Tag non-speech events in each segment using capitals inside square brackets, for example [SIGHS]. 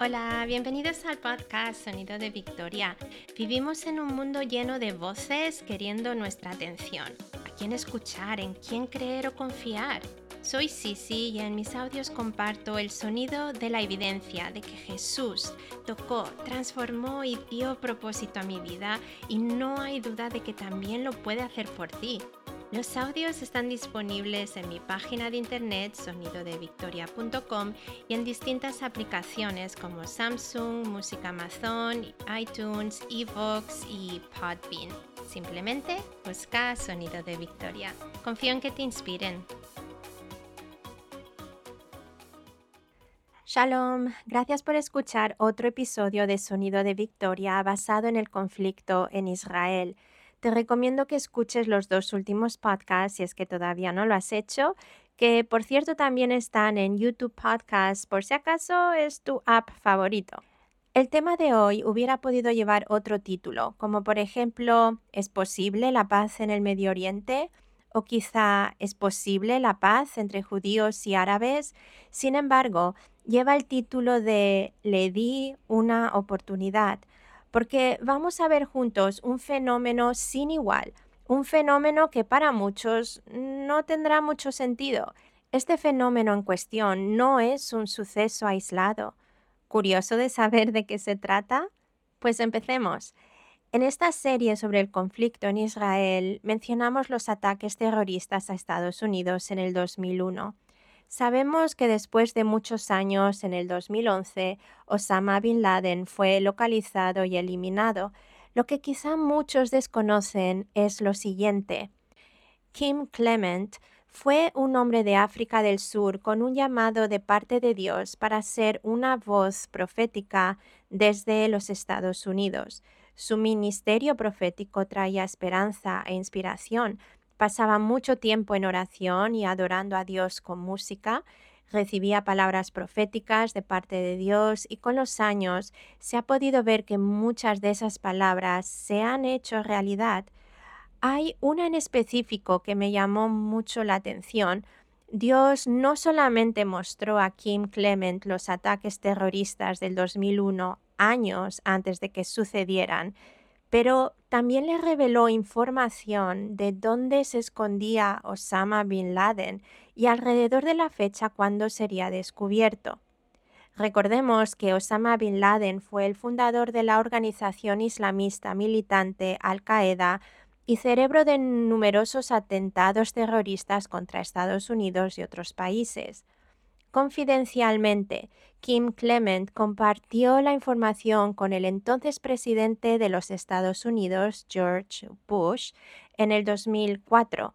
Hola, bienvenidos al podcast Sonido de Victoria. Vivimos en un mundo lleno de voces queriendo nuestra atención. ¿A quién escuchar? ¿En quién creer o confiar? Soy Sisi y en mis audios comparto el sonido de la evidencia de que Jesús tocó, transformó y dio propósito a mi vida y no hay duda de que también lo puede hacer por ti. Los audios están disponibles en mi página de internet sonidodevictoria.com y en distintas aplicaciones como Samsung, Música Amazon, iTunes, Evox y Podbean. Simplemente busca Sonido de Victoria. Confío en que te inspiren. Shalom, gracias por escuchar otro episodio de Sonido de Victoria basado en el conflicto en Israel. Te recomiendo que escuches los dos últimos podcasts si es que todavía no lo has hecho, que por cierto también están en YouTube Podcasts por si acaso es tu app favorito. El tema de hoy hubiera podido llevar otro título, como por ejemplo, ¿es posible la paz en el Medio Oriente? O quizá ¿es posible la paz entre judíos y árabes? Sin embargo, lleva el título de Le di una oportunidad porque vamos a ver juntos un fenómeno sin igual, un fenómeno que para muchos no tendrá mucho sentido. Este fenómeno en cuestión no es un suceso aislado. ¿Curioso de saber de qué se trata? Pues empecemos. En esta serie sobre el conflicto en Israel mencionamos los ataques terroristas a Estados Unidos en el 2001. Sabemos que después de muchos años, en el 2011, Osama Bin Laden fue localizado y eliminado. Lo que quizá muchos desconocen es lo siguiente. Kim Clement fue un hombre de África del Sur con un llamado de parte de Dios para ser una voz profética desde los Estados Unidos. Su ministerio profético traía esperanza e inspiración Pasaba mucho tiempo en oración y adorando a Dios con música, recibía palabras proféticas de parte de Dios y con los años se ha podido ver que muchas de esas palabras se han hecho realidad. Hay una en específico que me llamó mucho la atención. Dios no solamente mostró a Kim Clement los ataques terroristas del 2001 años antes de que sucedieran, pero también le reveló información de dónde se escondía Osama bin Laden y alrededor de la fecha cuando sería descubierto. Recordemos que Osama bin Laden fue el fundador de la organización islamista militante Al-Qaeda y cerebro de numerosos atentados terroristas contra Estados Unidos y otros países. Confidencialmente, Kim Clement compartió la información con el entonces presidente de los Estados Unidos, George Bush, en el 2004.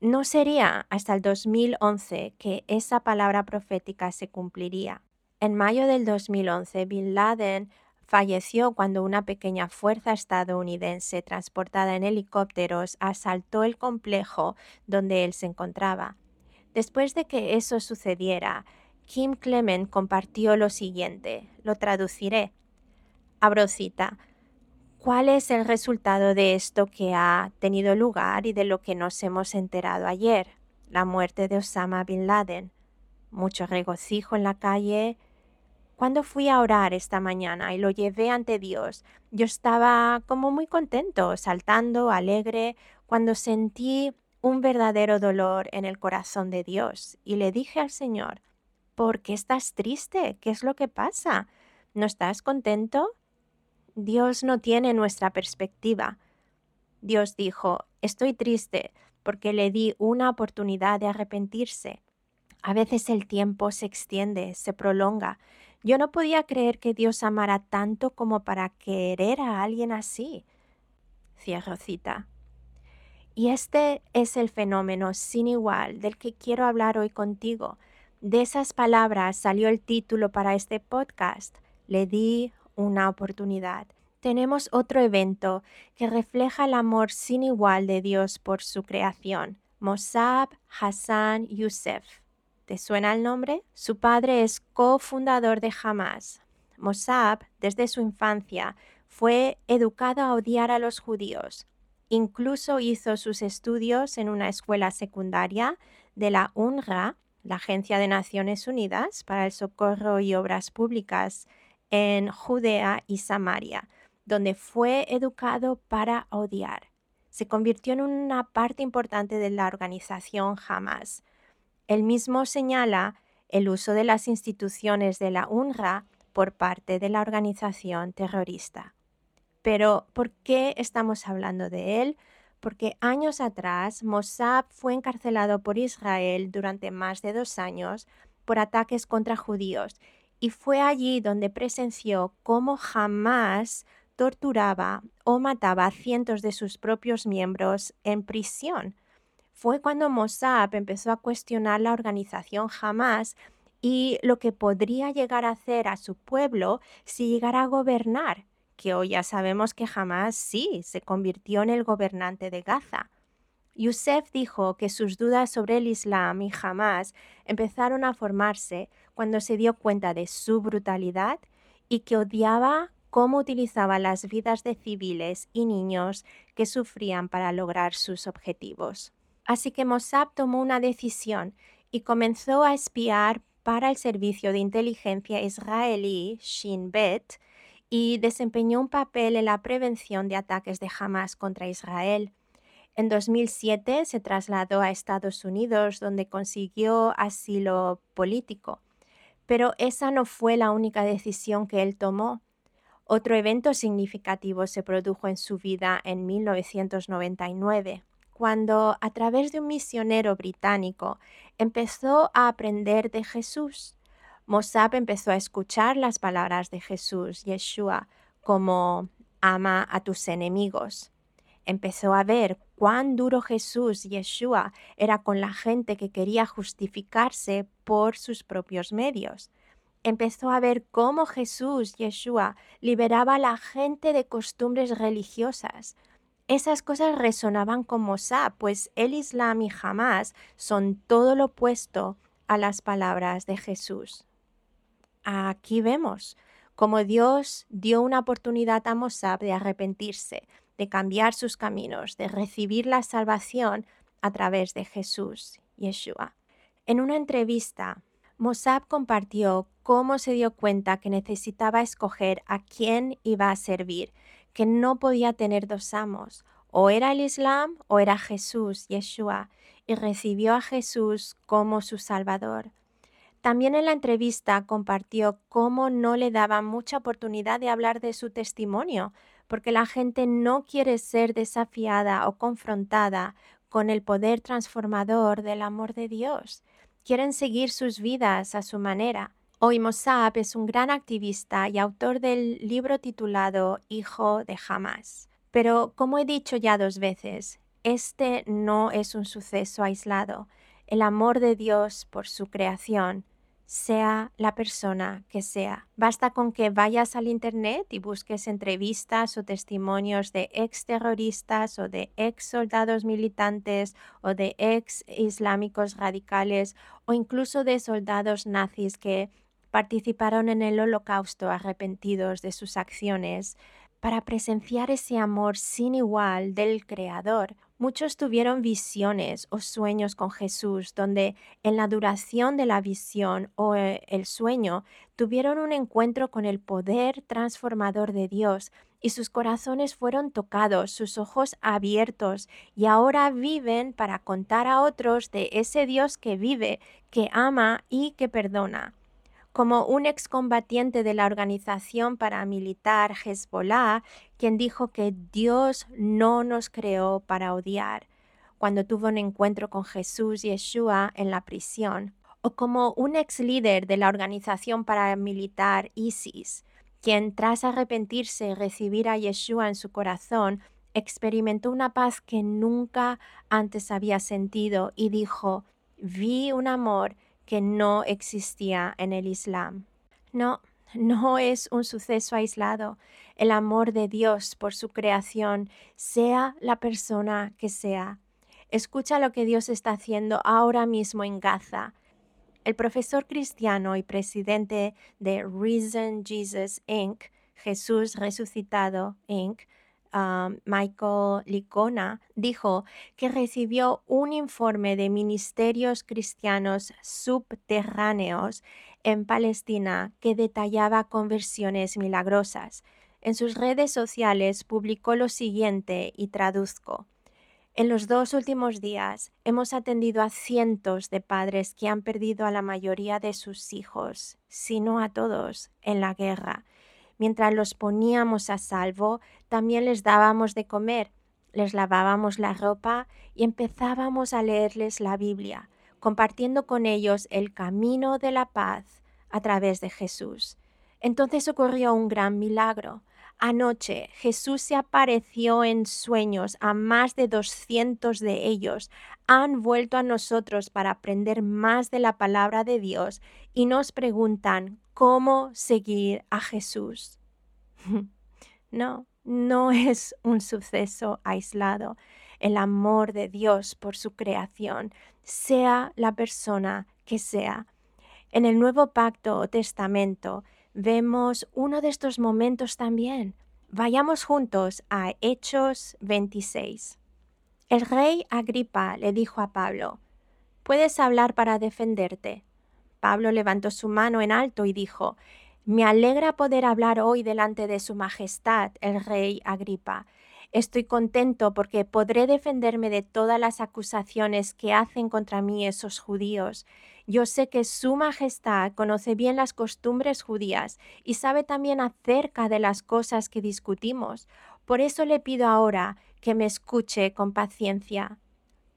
No sería hasta el 2011 que esa palabra profética se cumpliría. En mayo del 2011, Bin Laden falleció cuando una pequeña fuerza estadounidense transportada en helicópteros asaltó el complejo donde él se encontraba. Después de que eso sucediera, Kim Clement compartió lo siguiente, lo traduciré. Abro cita. ¿Cuál es el resultado de esto que ha tenido lugar y de lo que nos hemos enterado ayer? La muerte de Osama Bin Laden. Mucho regocijo en la calle. Cuando fui a orar esta mañana y lo llevé ante Dios, yo estaba como muy contento, saltando, alegre, cuando sentí un verdadero dolor en el corazón de Dios y le dije al Señor, ¿por qué estás triste? ¿Qué es lo que pasa? ¿No estás contento? Dios no tiene nuestra perspectiva. Dios dijo, estoy triste porque le di una oportunidad de arrepentirse. A veces el tiempo se extiende, se prolonga. Yo no podía creer que Dios amara tanto como para querer a alguien así. Cierro cita. Y este es el fenómeno sin igual del que quiero hablar hoy contigo. De esas palabras salió el título para este podcast. Le di una oportunidad. Tenemos otro evento que refleja el amor sin igual de Dios por su creación. Mossab Hassan Youssef. ¿Te suena el nombre? Su padre es cofundador de Hamas. Mossab, desde su infancia, fue educado a odiar a los judíos. Incluso hizo sus estudios en una escuela secundaria de la UNRWA, la Agencia de Naciones Unidas para el Socorro y Obras Públicas en Judea y Samaria, donde fue educado para odiar. Se convirtió en una parte importante de la organización Hamas. Él mismo señala el uso de las instituciones de la UNRWA por parte de la organización terrorista. Pero, ¿por qué estamos hablando de él? Porque años atrás Mossad fue encarcelado por Israel durante más de dos años por ataques contra judíos y fue allí donde presenció cómo jamás torturaba o mataba a cientos de sus propios miembros en prisión. Fue cuando Mossad empezó a cuestionar la organización Hamas y lo que podría llegar a hacer a su pueblo si llegara a gobernar, que hoy ya sabemos que jamás sí se convirtió en el gobernante de Gaza. Youssef dijo que sus dudas sobre el Islam y Hamas empezaron a formarse cuando se dio cuenta de su brutalidad y que odiaba cómo utilizaba las vidas de civiles y niños que sufrían para lograr sus objetivos. Así que Mossad tomó una decisión y comenzó a espiar para el servicio de inteligencia israelí Shin Bet y desempeñó un papel en la prevención de ataques de Hamas contra Israel. En 2007 se trasladó a Estados Unidos donde consiguió asilo político. Pero esa no fue la única decisión que él tomó. Otro evento significativo se produjo en su vida en 1999 cuando a través de un misionero británico empezó a aprender de Jesús. Mossab empezó a escuchar las palabras de Jesús, Yeshua, como ama a tus enemigos. Empezó a ver cuán duro Jesús, Yeshua, era con la gente que quería justificarse por sus propios medios. Empezó a ver cómo Jesús, Yeshua, liberaba a la gente de costumbres religiosas, esas cosas resonaban con Mossad, pues el Islam y Hamas son todo lo opuesto a las palabras de Jesús. Aquí vemos cómo Dios dio una oportunidad a Mossad de arrepentirse, de cambiar sus caminos, de recibir la salvación a través de Jesús, Yeshua. En una entrevista, Mossad compartió cómo se dio cuenta que necesitaba escoger a quién iba a servir que no podía tener dos amos, o era el Islam o era Jesús, Yeshua, y recibió a Jesús como su Salvador. También en la entrevista compartió cómo no le daba mucha oportunidad de hablar de su testimonio, porque la gente no quiere ser desafiada o confrontada con el poder transformador del amor de Dios. Quieren seguir sus vidas a su manera. Hoy Mossab es un gran activista y autor del libro titulado Hijo de Hamas. Pero como he dicho ya dos veces, este no es un suceso aislado. El amor de Dios por su creación, sea la persona que sea. Basta con que vayas al Internet y busques entrevistas o testimonios de ex terroristas o de ex soldados militantes o de ex islámicos radicales o incluso de soldados nazis que participaron en el holocausto arrepentidos de sus acciones para presenciar ese amor sin igual del Creador. Muchos tuvieron visiones o sueños con Jesús, donde en la duración de la visión o eh, el sueño tuvieron un encuentro con el poder transformador de Dios y sus corazones fueron tocados, sus ojos abiertos y ahora viven para contar a otros de ese Dios que vive, que ama y que perdona como un excombatiente de la organización paramilitar Hezbollah, quien dijo que Dios no nos creó para odiar, cuando tuvo un encuentro con Jesús Yeshua en la prisión, o como un ex líder de la organización paramilitar ISIS, quien tras arrepentirse y recibir a Yeshua en su corazón, experimentó una paz que nunca antes había sentido y dijo, vi un amor que no existía en el Islam. No, [LAUGHS] no es un suceso aislado. El amor de Dios por su creación, sea la persona que sea. Escucha lo que Dios está haciendo ahora mismo en Gaza. El profesor cristiano y presidente de Reason Jesus Inc., Jesús Resucitado Inc., Michael Licona dijo que recibió un informe de ministerios cristianos subterráneos en Palestina que detallaba conversiones milagrosas. En sus redes sociales publicó lo siguiente y traduzco. En los dos últimos días hemos atendido a cientos de padres que han perdido a la mayoría de sus hijos, si no a todos, en la guerra. Mientras los poníamos a salvo, también les dábamos de comer, les lavábamos la ropa y empezábamos a leerles la Biblia, compartiendo con ellos el camino de la paz a través de Jesús. Entonces ocurrió un gran milagro. Anoche Jesús se apareció en sueños a más de 200 de ellos. Han vuelto a nosotros para aprender más de la palabra de Dios y nos preguntan cómo seguir a Jesús. [LAUGHS] no, no es un suceso aislado. El amor de Dios por su creación, sea la persona que sea. En el Nuevo Pacto o Testamento, vemos uno de estos momentos también. Vayamos juntos a Hechos 26. El rey Agripa le dijo a Pablo, Puedes hablar para defenderte. Pablo levantó su mano en alto y dijo, Me alegra poder hablar hoy delante de Su Majestad, el rey Agripa. Estoy contento porque podré defenderme de todas las acusaciones que hacen contra mí esos judíos yo sé que Su Majestad conoce bien las costumbres judías y sabe también acerca de las cosas que discutimos. Por eso le pido ahora que me escuche con paciencia.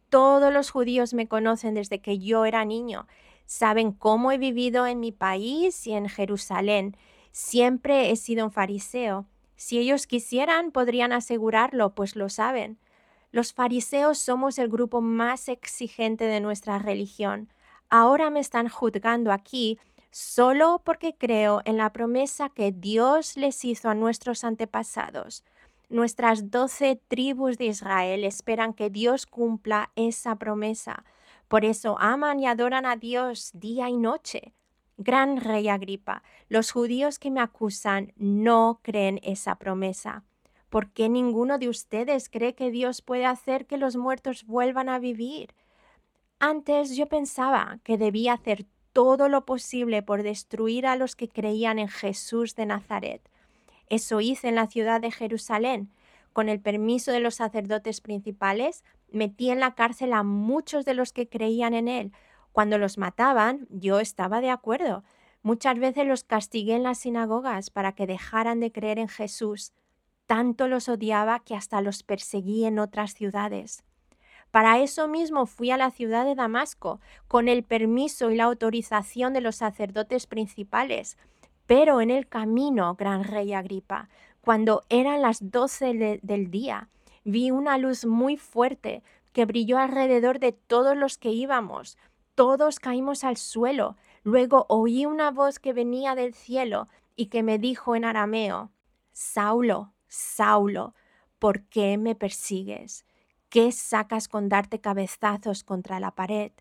Todos los judíos me conocen desde que yo era niño. Saben cómo he vivido en mi país y en Jerusalén. Siempre he sido un fariseo. Si ellos quisieran, podrían asegurarlo, pues lo saben. Los fariseos somos el grupo más exigente de nuestra religión ahora me están juzgando aquí solo porque creo en la promesa que Dios les hizo a nuestros antepasados. Nuestras doce tribus de Israel esperan que Dios cumpla esa promesa. Por eso aman y adoran a Dios día y noche. Gran rey Agripa, los judíos que me acusan no creen esa promesa. ¿Por qué ninguno de ustedes cree que Dios puede hacer que los muertos vuelvan a vivir? Antes yo pensaba que debía hacer todo lo posible por destruir a los que creían en Jesús de Nazaret. Eso hice en la ciudad de Jerusalén. Con el permiso de los sacerdotes principales, metí en la cárcel a muchos de los que creían en él. Cuando los mataban, yo estaba de acuerdo. Muchas veces los castigué en las sinagogas para que dejaran de creer en Jesús. Tanto los odiaba que hasta los perseguí en otras ciudades. Para eso mismo fui a la ciudad de Damasco, con el permiso y la autorización de los sacerdotes principales. Pero en el camino, gran rey Agripa, cuando eran las doce del día, vi una luz muy fuerte que brilló alrededor de todos los que íbamos. Todos caímos al suelo. Luego oí una voz que venía del cielo y que me dijo en arameo, Saulo, Saulo, ¿por qué me persigues? ¿Qué sacas con darte cabezazos contra la pared?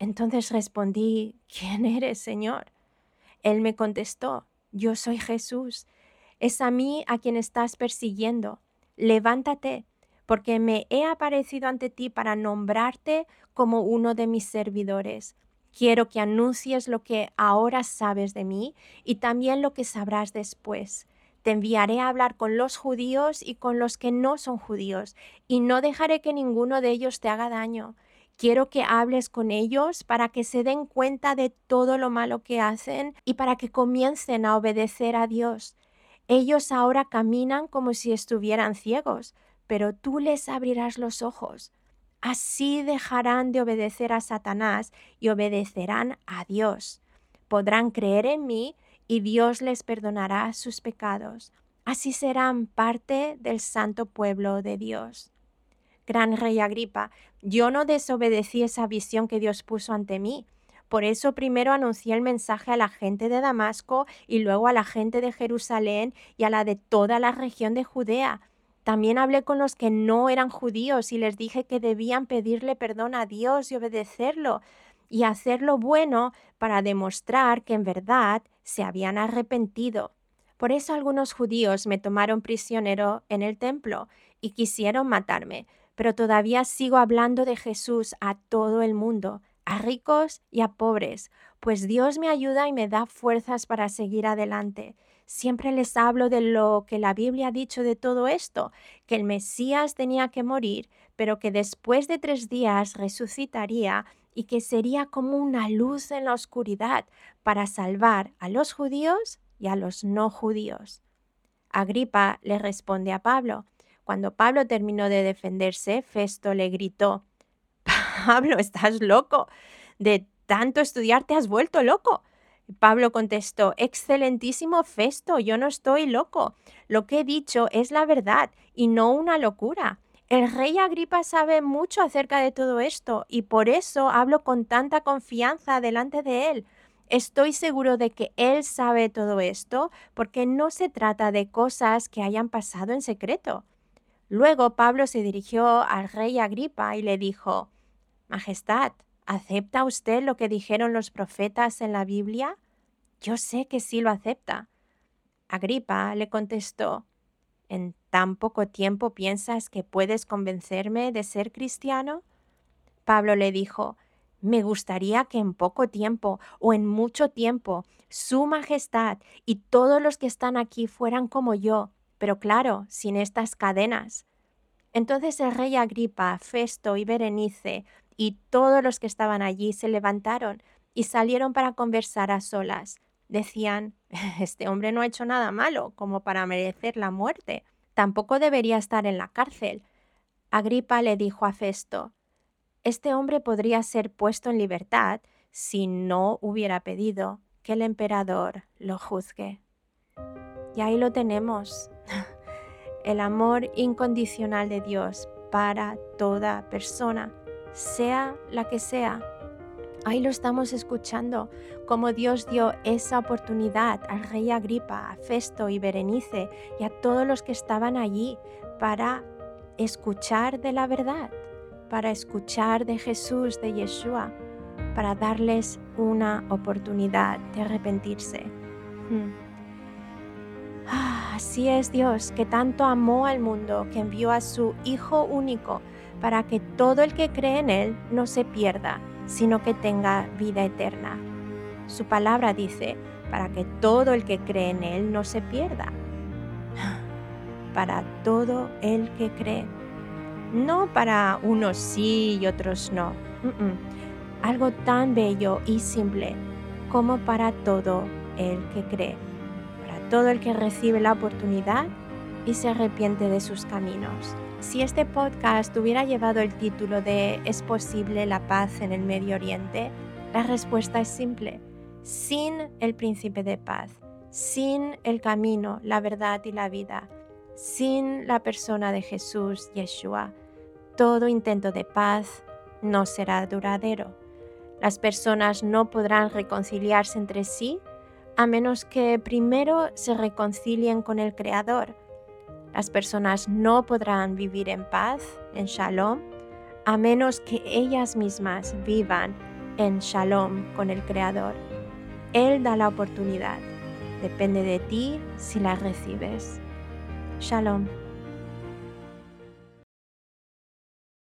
Entonces respondí, ¿quién eres, Señor? Él me contestó, yo soy Jesús. Es a mí a quien estás persiguiendo. Levántate, porque me he aparecido ante ti para nombrarte como uno de mis servidores. Quiero que anuncies lo que ahora sabes de mí y también lo que sabrás después. Te enviaré a hablar con los judíos y con los que no son judíos, y no dejaré que ninguno de ellos te haga daño. Quiero que hables con ellos para que se den cuenta de todo lo malo que hacen y para que comiencen a obedecer a Dios. Ellos ahora caminan como si estuvieran ciegos, pero tú les abrirás los ojos. Así dejarán de obedecer a Satanás y obedecerán a Dios. Podrán creer en mí y Dios les perdonará sus pecados. Así serán parte del santo pueblo de Dios. Gran rey Agripa, yo no desobedecí esa visión que Dios puso ante mí. Por eso primero anuncié el mensaje a la gente de Damasco y luego a la gente de Jerusalén y a la de toda la región de Judea. También hablé con los que no eran judíos y les dije que debían pedirle perdón a Dios y obedecerlo y hacer lo bueno para demostrar que en verdad se habían arrepentido. Por eso algunos judíos me tomaron prisionero en el templo y quisieron matarme, pero todavía sigo hablando de Jesús a todo el mundo, a ricos y a pobres, pues Dios me ayuda y me da fuerzas para seguir adelante. Siempre les hablo de lo que la Biblia ha dicho de todo esto, que el Mesías tenía que morir, pero que después de tres días resucitaría y que sería como una luz en la oscuridad para salvar a los judíos y a los no judíos. Agripa le responde a Pablo. Cuando Pablo terminó de defenderse, Festo le gritó, [LAUGHS] Pablo, estás loco. De tanto estudiar te has vuelto loco. Pablo contestó, Excelentísimo Festo, yo no estoy loco. Lo que he dicho es la verdad y no una locura. El rey Agripa sabe mucho acerca de todo esto y por eso hablo con tanta confianza delante de él. Estoy seguro de que Él sabe todo esto porque no se trata de cosas que hayan pasado en secreto. Luego Pablo se dirigió al rey Agripa y le dijo, Majestad, ¿acepta usted lo que dijeron los profetas en la Biblia? Yo sé que sí lo acepta. Agripa le contestó, ¿En tan poco tiempo piensas que puedes convencerme de ser cristiano? Pablo le dijo, me gustaría que en poco tiempo o en mucho tiempo Su Majestad y todos los que están aquí fueran como yo, pero claro, sin estas cadenas. Entonces el rey Agripa, Festo y Berenice y todos los que estaban allí se levantaron y salieron para conversar a solas. Decían, [LAUGHS] este hombre no ha hecho nada malo como para merecer la muerte. Tampoco debería estar en la cárcel. Agripa le dijo a Festo, este hombre podría ser puesto en libertad si no hubiera pedido que el emperador lo juzgue. Y ahí lo tenemos, [LAUGHS] el amor incondicional de Dios para toda persona, sea la que sea. Ahí lo estamos escuchando, como Dios dio esa oportunidad al rey Agripa, a Festo y Berenice y a todos los que estaban allí para escuchar de la verdad para escuchar de Jesús, de Yeshua, para darles una oportunidad de arrepentirse. Hmm. Ah, así es Dios, que tanto amó al mundo, que envió a su Hijo único, para que todo el que cree en Él no se pierda, sino que tenga vida eterna. Su palabra dice, para que todo el que cree en Él no se pierda. [SIGHS] Para todo el que cree no para unos sí y otros no. Algo tan bello y simple como para todo el que cree, para todo el que recibe la oportunidad y se arrepiente de sus caminos. Si este podcast hubiera llevado el título de ¿Es posible la paz en el Medio Oriente? La respuesta es simple. Sin el príncipe de paz, sin el camino, la verdad y la vida, sin la persona de Jesús, Yeshua, todo intento de paz no será duradero. Las personas no podrán reconciliarse entre sí a menos que primero se reconcilien con el Creador. Las personas no podrán vivir en paz, en shalom, a menos que ellas mismas vivan en shalom con el Creador. Él da la oportunidad. Depende de ti si la recibes. Shalom.